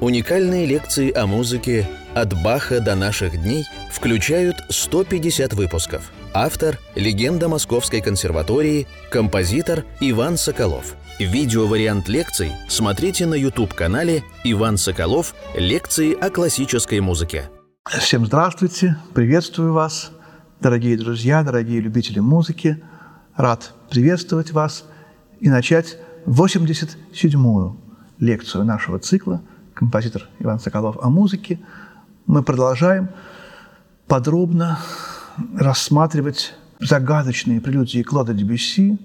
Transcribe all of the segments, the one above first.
Уникальные лекции о музыке «От Баха до наших дней» включают 150 выпусков. Автор – легенда Московской консерватории, композитор Иван Соколов. Видеовариант лекций смотрите на YouTube-канале «Иван Соколов. Лекции о классической музыке». Всем здравствуйте, приветствую вас, дорогие друзья, дорогие любители музыки. Рад приветствовать вас и начать 87-ю лекцию нашего цикла – композитор Иван Соколов о музыке, мы продолжаем подробно рассматривать загадочные прелюдии Клода Дебюсси.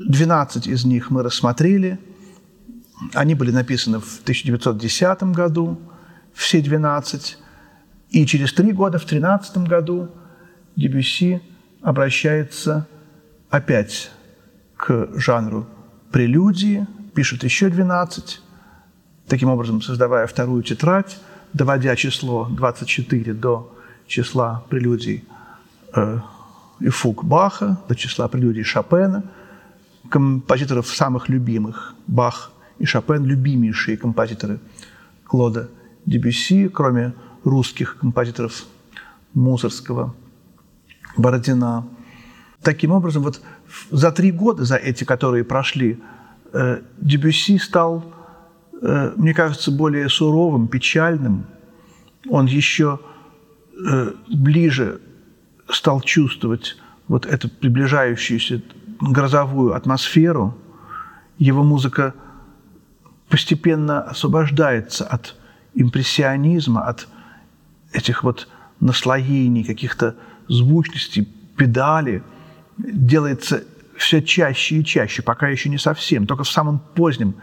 12 из них мы рассмотрели. Они были написаны в 1910 году, все 12. И через три года, в 13 году, Дебюсси обращается опять к жанру прелюдии, пишет еще 12, таким образом создавая вторую тетрадь, доводя число 24 до числа прелюдий э, и фуг Баха, до числа прелюдий Шопена, композиторов самых любимых. Бах и Шопен – любимейшие композиторы Клода Дебюсси, кроме русских композиторов Мусорского, Бородина. Таким образом, вот за три года, за эти, которые прошли, э, Дебюсси стал мне кажется, более суровым, печальным. Он еще э, ближе стал чувствовать вот эту приближающуюся грозовую атмосферу. Его музыка постепенно освобождается от импрессионизма, от этих вот наслоений, каких-то звучностей, педали, делается все чаще и чаще, пока еще не совсем. Только в самом позднем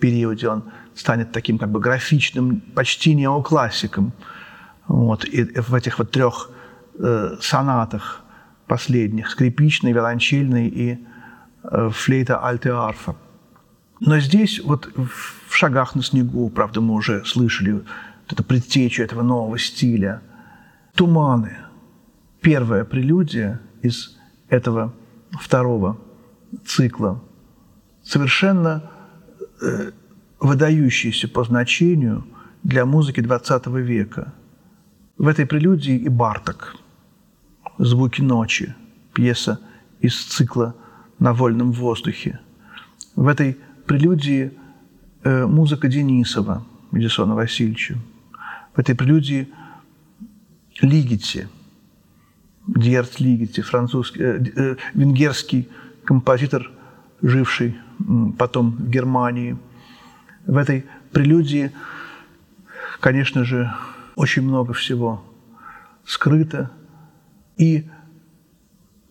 периоде он станет таким как бы графичным, почти неоклассиком. Вот. И в этих вот трех э, сонатах последних, скрипичный, виолончельный и э, флейта альте арфа. Но здесь вот в «Шагах на снегу», правда, мы уже слышали вот это предтечу этого нового стиля. «Туманы» – первая прелюдия из этого второго цикла. Совершенно э, выдающийся по значению для музыки XX века. В этой прелюдии и Барток, «Звуки ночи», пьеса из цикла «На вольном воздухе». В этой прелюдии э, музыка Денисова, Эдисона Васильевича. В этой прелюдии Лигити, Дьерт Лигити, французский, э, э, венгерский композитор, живший потом в Германии – в этой прелюдии, конечно же, очень много всего скрыто. И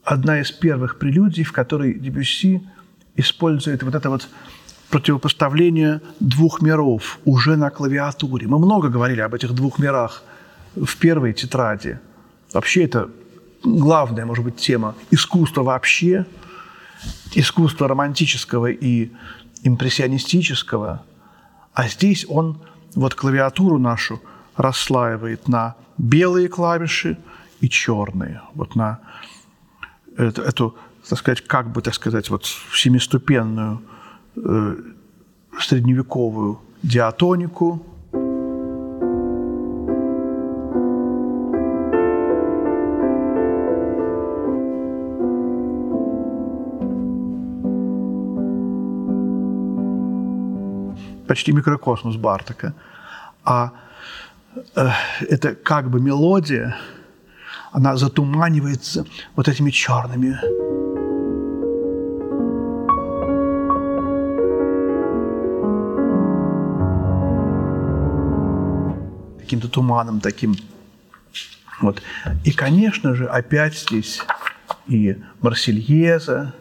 одна из первых прелюдий, в которой Дебюсси использует вот это вот противопоставление двух миров уже на клавиатуре. Мы много говорили об этих двух мирах в первой тетради. Вообще это главная, может быть, тема искусства вообще, искусства романтического и импрессионистического – а здесь он вот клавиатуру нашу расслаивает на белые клавиши и черные. Вот на эту, эту так сказать, как бы, так сказать, вот семиступенную э, средневековую диатонику, почти микрокосмос Бартака. А э, это как бы мелодия, она затуманивается вот этими черными каким-то туманом таким. Вот. И, конечно же, опять здесь и Марсельеза,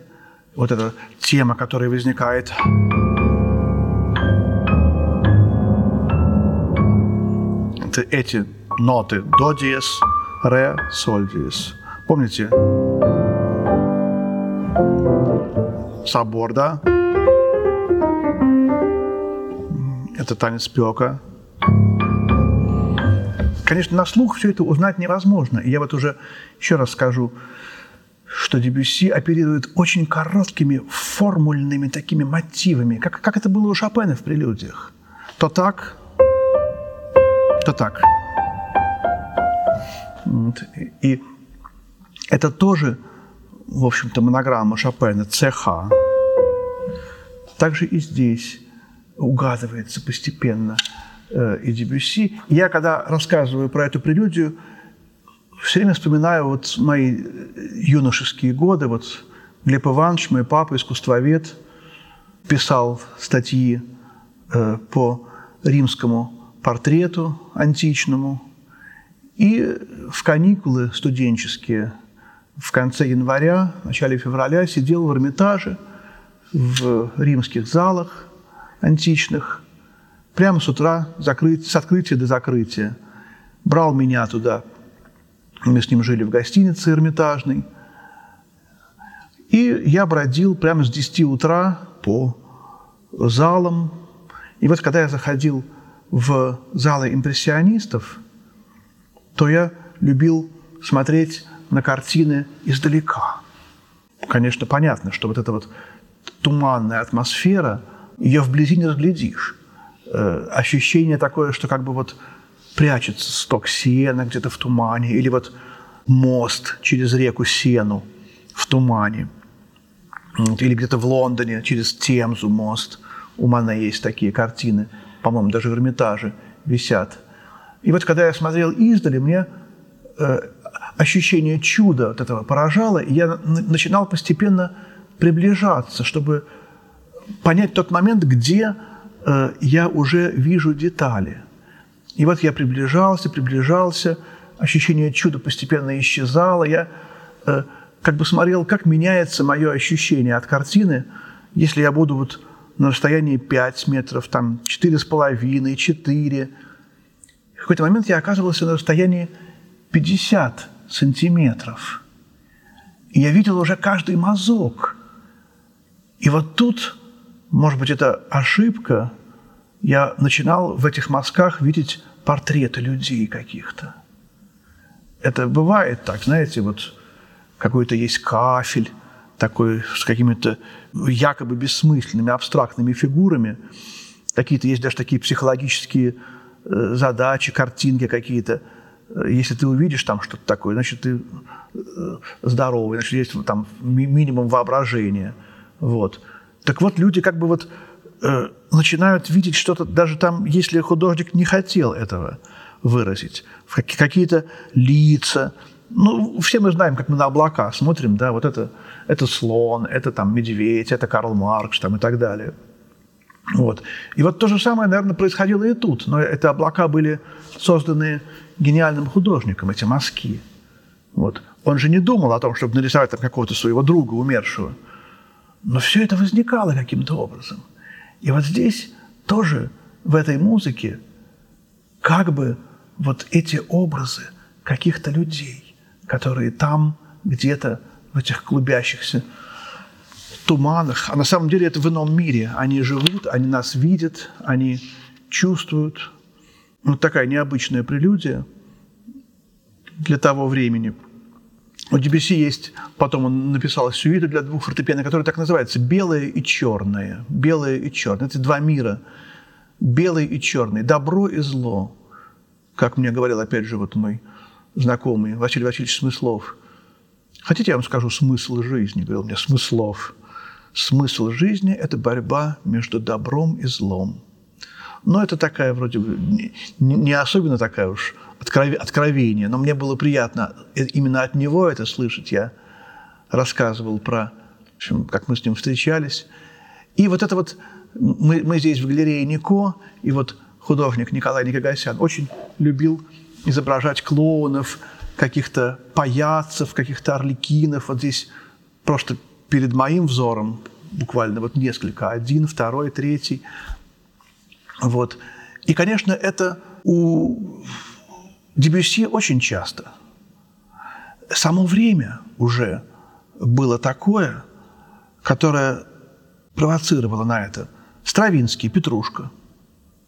вот эта тема, которая возникает это эти ноты до диез, ре, соль диез. Помните? Собор, да? Это танец пека. Конечно, на слух все это узнать невозможно. И я вот уже еще раз скажу, что Дебюсси оперирует очень короткими формульными такими мотивами, как, как это было у Шопена в прелюдиях. То так, как-то так. И это тоже, в общем-то, монограмма Шопена ЦХ. Также и здесь угадывается постепенно э, и Дебюсси. Я, когда рассказываю про эту прелюдию, все время вспоминаю вот мои юношеские годы. Вот Глеб Иванович, мой папа, искусствовед, писал статьи э, по римскому портрету античному. И в каникулы студенческие в конце января, в начале февраля сидел в Эрмитаже, в римских залах античных, прямо с утра, закрыть, с открытия до закрытия. Брал меня туда, мы с ним жили в гостинице Эрмитажной, и я бродил прямо с 10 утра по залам. И вот когда я заходил в залы импрессионистов, то я любил смотреть на картины издалека. Конечно, понятно, что вот эта вот туманная атмосфера, ее вблизи не разглядишь. Э, ощущение такое, что как бы вот прячется сток сена где-то в тумане, или вот мост через реку Сену в тумане, или где-то в Лондоне через Темзу мост. У Мане есть такие картины, по-моему, даже в Эрмитаже висят. И вот когда я смотрел издали, мне э, ощущение чуда от этого поражало, и я начинал постепенно приближаться, чтобы понять тот момент, где э, я уже вижу детали. И вот я приближался, приближался, ощущение чуда постепенно исчезало, я э, как бы смотрел, как меняется мое ощущение от картины, если я буду вот на расстоянии 5 метров, там 4,5, 4. В какой-то момент я оказывался на расстоянии 50 сантиметров. И я видел уже каждый мазок. И вот тут, может быть, это ошибка, я начинал в этих мазках видеть портреты людей каких-то. Это бывает так, знаете, вот какой-то есть кафель, такой с какими-то якобы бессмысленными, абстрактными фигурами. Какие-то есть даже такие психологические э, задачи, картинки какие-то – если ты увидишь там что-то такое, значит, ты э, здоровый, значит, есть там минимум воображения. Вот. Так вот, люди как бы вот э, начинают видеть что-то, даже там, если художник не хотел этого выразить, какие-то лица. Ну, все мы знаем, как мы на облака смотрим, да, вот это, это слон, это там медведь, это Карл Маркс там, и так далее. Вот. И вот то же самое, наверное, происходило и тут. Но это облака были созданы гениальным художником, эти мазки. Вот. Он же не думал о том, чтобы нарисовать там какого-то своего друга умершего. Но все это возникало каким-то образом. И вот здесь тоже в этой музыке как бы вот эти образы каких-то людей, которые там где-то в этих клубящихся туманах, а на самом деле это в ином мире. Они живут, они нас видят, они чувствуют, вот такая необычная прелюдия для того времени. У Дебюсси есть, потом он написал сюиту для двух фортепиано, которая так называется «Белое и черное». «Белое и черное». Это два мира. Белый и черный. Добро и зло. Как мне говорил, опять же, вот мой знакомый Василий Васильевич Смыслов. Хотите, я вам скажу смысл жизни? Говорил мне, смыслов. Смысл жизни – это борьба между добром и злом. Но это такая вроде бы не особенно такая уж откровение, но мне было приятно именно от него это слышать. Я рассказывал про, в общем, как мы с ним встречались. И вот это вот, мы, мы здесь в галерее Нико, и вот художник Николай Никогасян очень любил изображать клоунов, каких-то паяцев, каких-то орликинов. Вот здесь просто перед моим взором буквально вот несколько, один, второй, третий. Вот. И, конечно, это у Дебюсси очень часто. Само время уже было такое, которое провоцировало на это. Стравинский, Петрушка.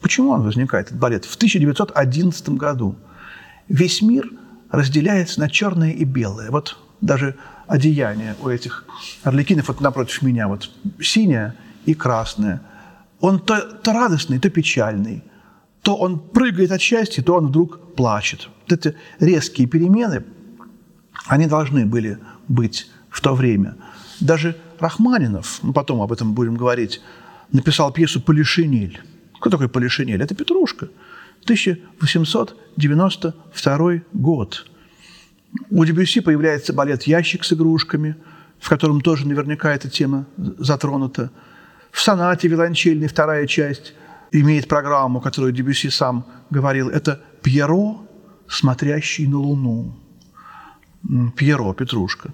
Почему он возникает, этот балет? В 1911 году весь мир разделяется на черное и белое. Вот даже одеяние у этих орликинов, вот напротив меня, вот синее и красное – он то, то радостный, то печальный, то он прыгает от счастья, то он вдруг плачет. Вот эти резкие перемены, они должны были быть в то время. Даже Рахманинов, мы потом об этом будем говорить, написал пьесу «Полишинель». Кто такой Полишинель? Это Петрушка. 1892 год. У Дебюсси появляется балет «Ящик с игрушками», в котором тоже наверняка эта тема затронута. В сонате виолончельной вторая часть имеет программу, которую Дебюсси сам говорил. Это «Пьеро, смотрящий на Луну». Пьеро, Петрушка.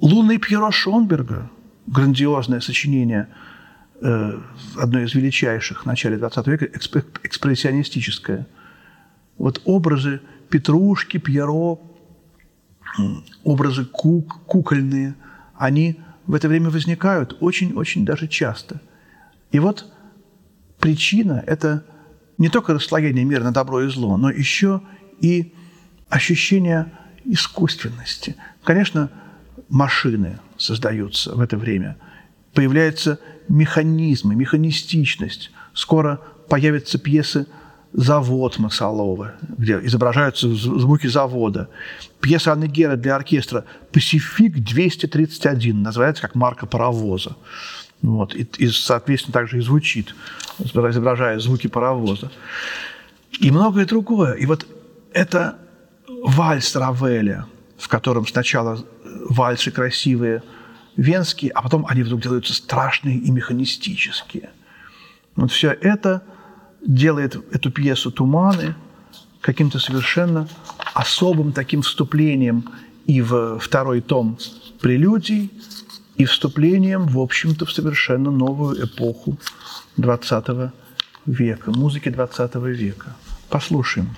«Лунный Пьеро Шонберга», грандиозное сочинение, одно из величайших в начале XX века, экспрессионистическое. Вот образы Петрушки, Пьеро, образы кук, кукольные, они в это время возникают очень-очень даже часто. И вот причина – это не только расслоение мира на добро и зло, но еще и ощущение искусственности. Конечно, машины создаются в это время, появляются механизмы, механистичность. Скоро появятся пьесы «Завод» Масалова, где изображаются звуки завода. Пьеса Анны Гера для оркестра «Пасифик-231» называется как марка паровоза. Вот. И, и, соответственно, также и звучит, изображая звуки паровоза. И многое другое. И вот это вальс Равеля, в котором сначала вальсы красивые, венские, а потом они вдруг делаются страшные и механистические. Вот все это делает эту пьесу «Туманы» каким-то совершенно особым таким вступлением и в второй том прелюдий, и вступлением, в общем-то, в совершенно новую эпоху XX века, музыки XX века. Послушаем.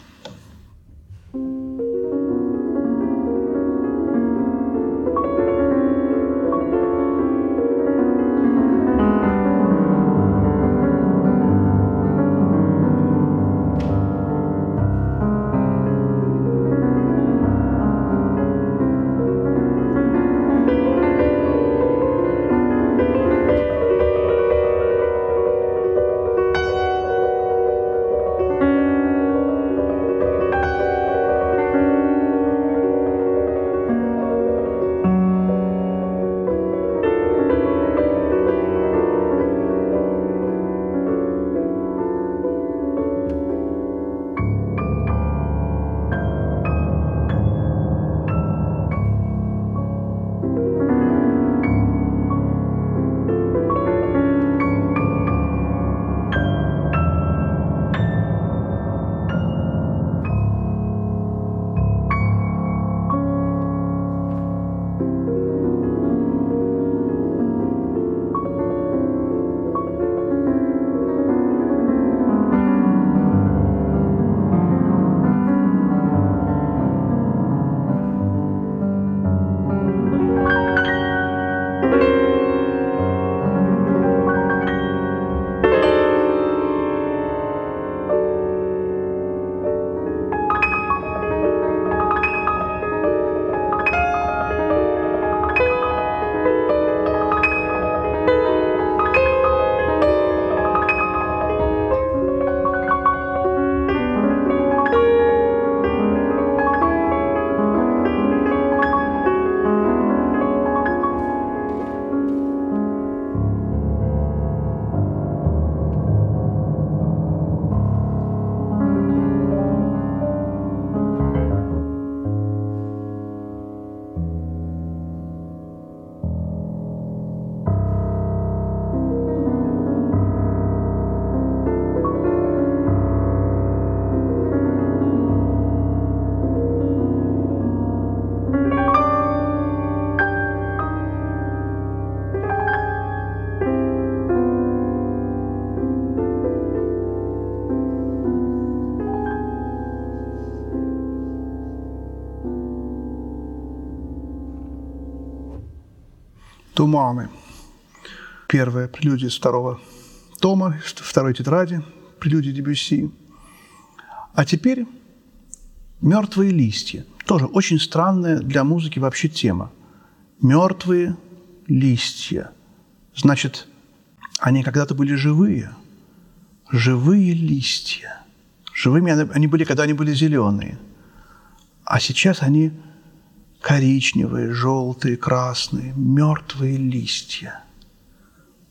«Туманы». Первая прелюдия второго тома, второй тетради, прелюдия Дебюсси. А теперь «Мертвые листья». Тоже очень странная для музыки вообще тема. Мертвые листья. Значит, они когда-то были живые. Живые листья. Живыми они были, когда они были зеленые. А сейчас они коричневые, желтые, красные, мертвые листья.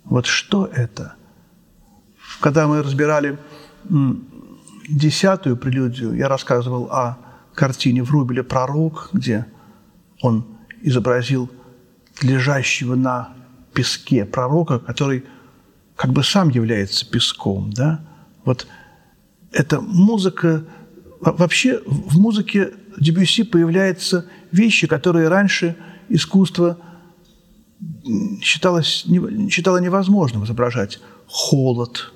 Вот что это? Когда мы разбирали десятую прелюдию, я рассказывал о картине Врубеля «Пророк», где он изобразил лежащего на песке пророка, который как бы сам является песком. Да? Вот эта музыка, вообще в музыке Дебюсси появляются вещи, которые раньше искусство считалось, считало невозможным изображать. Холод,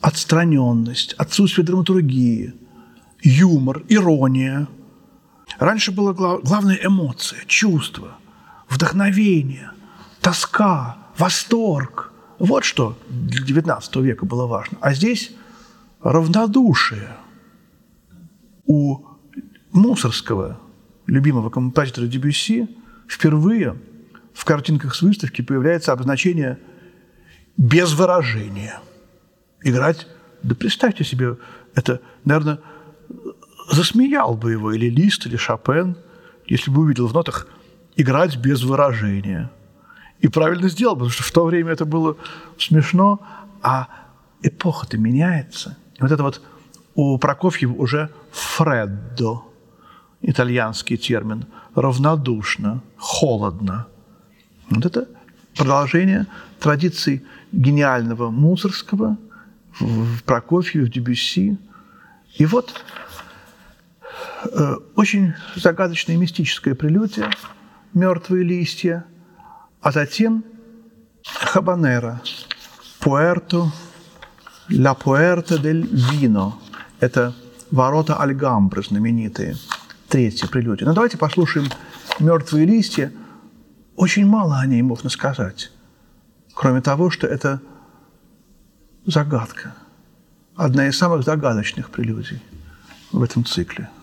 отстраненность, отсутствие драматургии, юмор, ирония. Раньше была главная эмоция, чувство, вдохновение, тоска, восторг. Вот что для XIX века было важно. А здесь равнодушие. У Мусорского, любимого композитора Дебюсси, впервые в картинках с выставки появляется обозначение «без выражения». Играть, да представьте себе, это, наверное, засмеял бы его или Лист, или Шопен, если бы увидел в нотах «играть без выражения». И правильно сделал, потому что в то время это было смешно, а эпоха-то меняется. Вот это вот у Прокофьева уже «фреддо», итальянский термин, равнодушно, холодно. Вот это продолжение традиции гениального Мусорского в Прокофьеве, в Дебюсси. И вот э, очень загадочная мистическая прелюдия «Мертвые листья», а затем «Хабанера», «Пуэрто», «Ла Пуэрто дель Вино». Это ворота Альгамбры знаменитые – третья прелюдия. Но давайте послушаем «Мертвые листья». Очень мало о ней можно сказать, кроме того, что это загадка. Одна из самых загадочных прелюдий в этом цикле –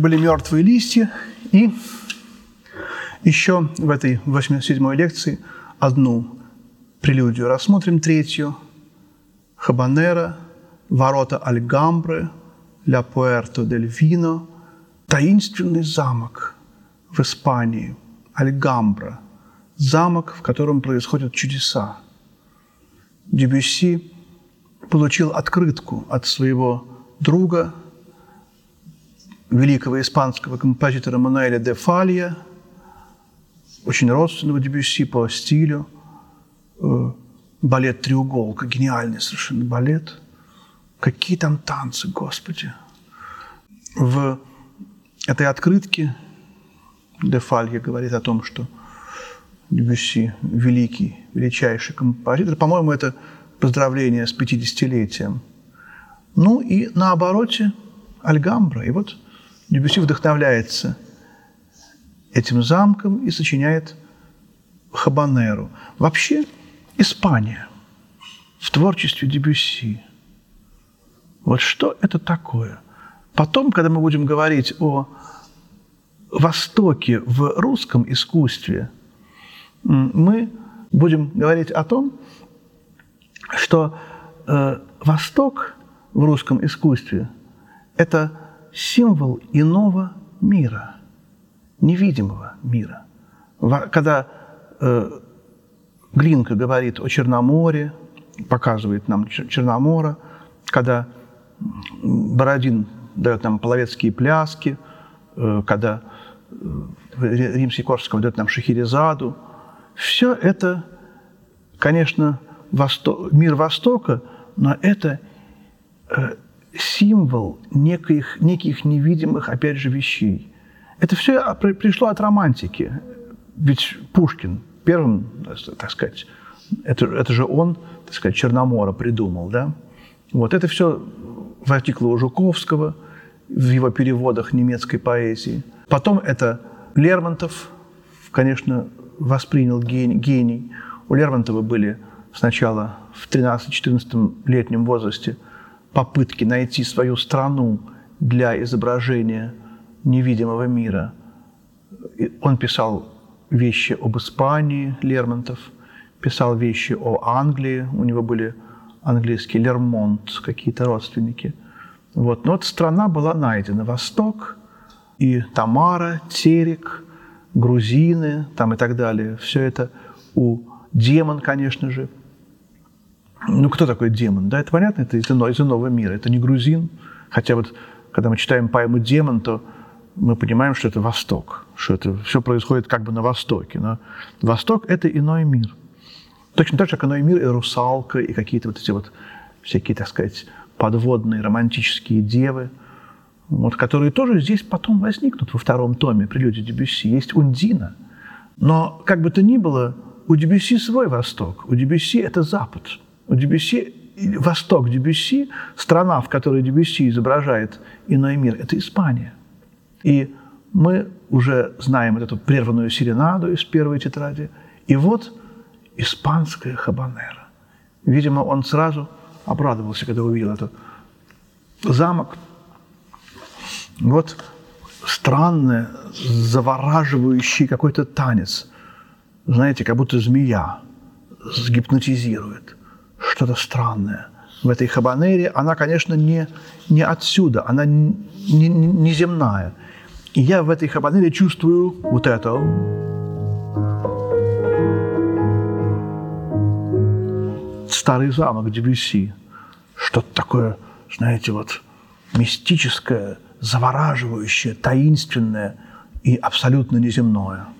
Это были мертвые листья. И еще в этой 87-й лекции одну прелюдию рассмотрим, третью. Хабанера, ворота Альгамбры, Ля Пуэрто дель Вино, таинственный замок в Испании, Альгамбра, замок, в котором происходят чудеса. Дебюсси получил открытку от своего друга, великого испанского композитора Мануэля де Фалья, очень родственного Дебюсси по стилю, э, балет «Треуголка», гениальный совершенно балет. Какие там танцы, Господи! В этой открытке де Фалья говорит о том, что Дебюсси – великий, величайший композитор. По-моему, это поздравление с 50-летием. Ну и на обороте Альгамбра. И вот Дебюсси вдохновляется этим замком и сочиняет Хабанеру. Вообще Испания в творчестве Дебюсси. Вот что это такое? Потом, когда мы будем говорить о Востоке в русском искусстве, мы будем говорить о том, что э, Восток в русском искусстве – это символ иного мира, невидимого мира. Когда э, Глинка говорит о Черноморе, показывает нам Черномора, когда Бородин дает нам половецкие пляски, э, когда э, Римский-Корсаков дает нам Шахерезаду. Все это, конечно, Восток, мир Востока, но это э, символ неких, неких невидимых, опять же, вещей. Это все пришло от романтики. Ведь Пушкин первым, так сказать, это, это же он, так сказать, Черномора придумал, да? Вот это все возникло у Жуковского в его переводах немецкой поэзии. Потом это Лермонтов, конечно, воспринял гений. гений. У Лермонтова были сначала в 13-14 летнем возрасте попытки найти свою страну для изображения невидимого мира. Он писал вещи об Испании, Лермонтов, писал вещи о Англии, у него были английские Лермонт, какие-то родственники. Вот. Но вот страна была найдена. Восток и Тамара, Терек, грузины там и так далее. Все это у демон, конечно же, ну, кто такой демон? Да, это понятно, это из, из иного мира. Это не грузин. Хотя вот, когда мы читаем поэму «Демон», то мы понимаем, что это Восток, что это все происходит как бы на Востоке. Но Восток – это иной мир. Точно так же, как иной мир и русалка, и какие-то вот эти вот всякие, так сказать, подводные романтические девы, вот, которые тоже здесь потом возникнут во втором томе прелюдии Дебюсси. Есть Ундина. Но, как бы то ни было, у Дебюсси свой Восток, у Дебюсси – это Запад – у Дебюсси, Восток Дебюсси, страна, в которой Дебюсси изображает иной мир, это Испания. И мы уже знаем эту прерванную серенаду из первой тетради. И вот испанская хабанера. Видимо, он сразу обрадовался, когда увидел этот замок. Вот странный, завораживающий какой-то танец. Знаете, как будто змея сгипнотизирует что-то странное в этой хабанере. Она, конечно, не, не отсюда, она не, не, не земная. И я в этой хабанере чувствую вот это. Старый замок Дебюсси. Что-то такое, знаете, вот мистическое, завораживающее, таинственное и абсолютно неземное –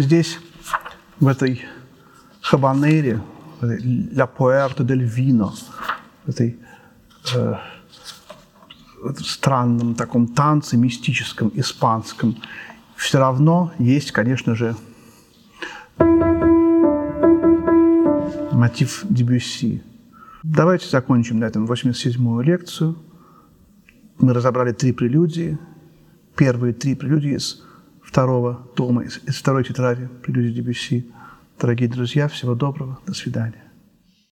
Здесь, в этой хабанере, «Ля Пуэрто дель Вино», этой э, странном таком танце, мистическом, испанском, все равно есть, конечно же, мотив Дебюсси. Давайте закончим на этом 87-ю лекцию. Мы разобрали три прелюдии. Первые три прелюдии из второго тома, из, второй тетради прелюдии Дебюсси. Дорогие друзья, всего доброго. До свидания.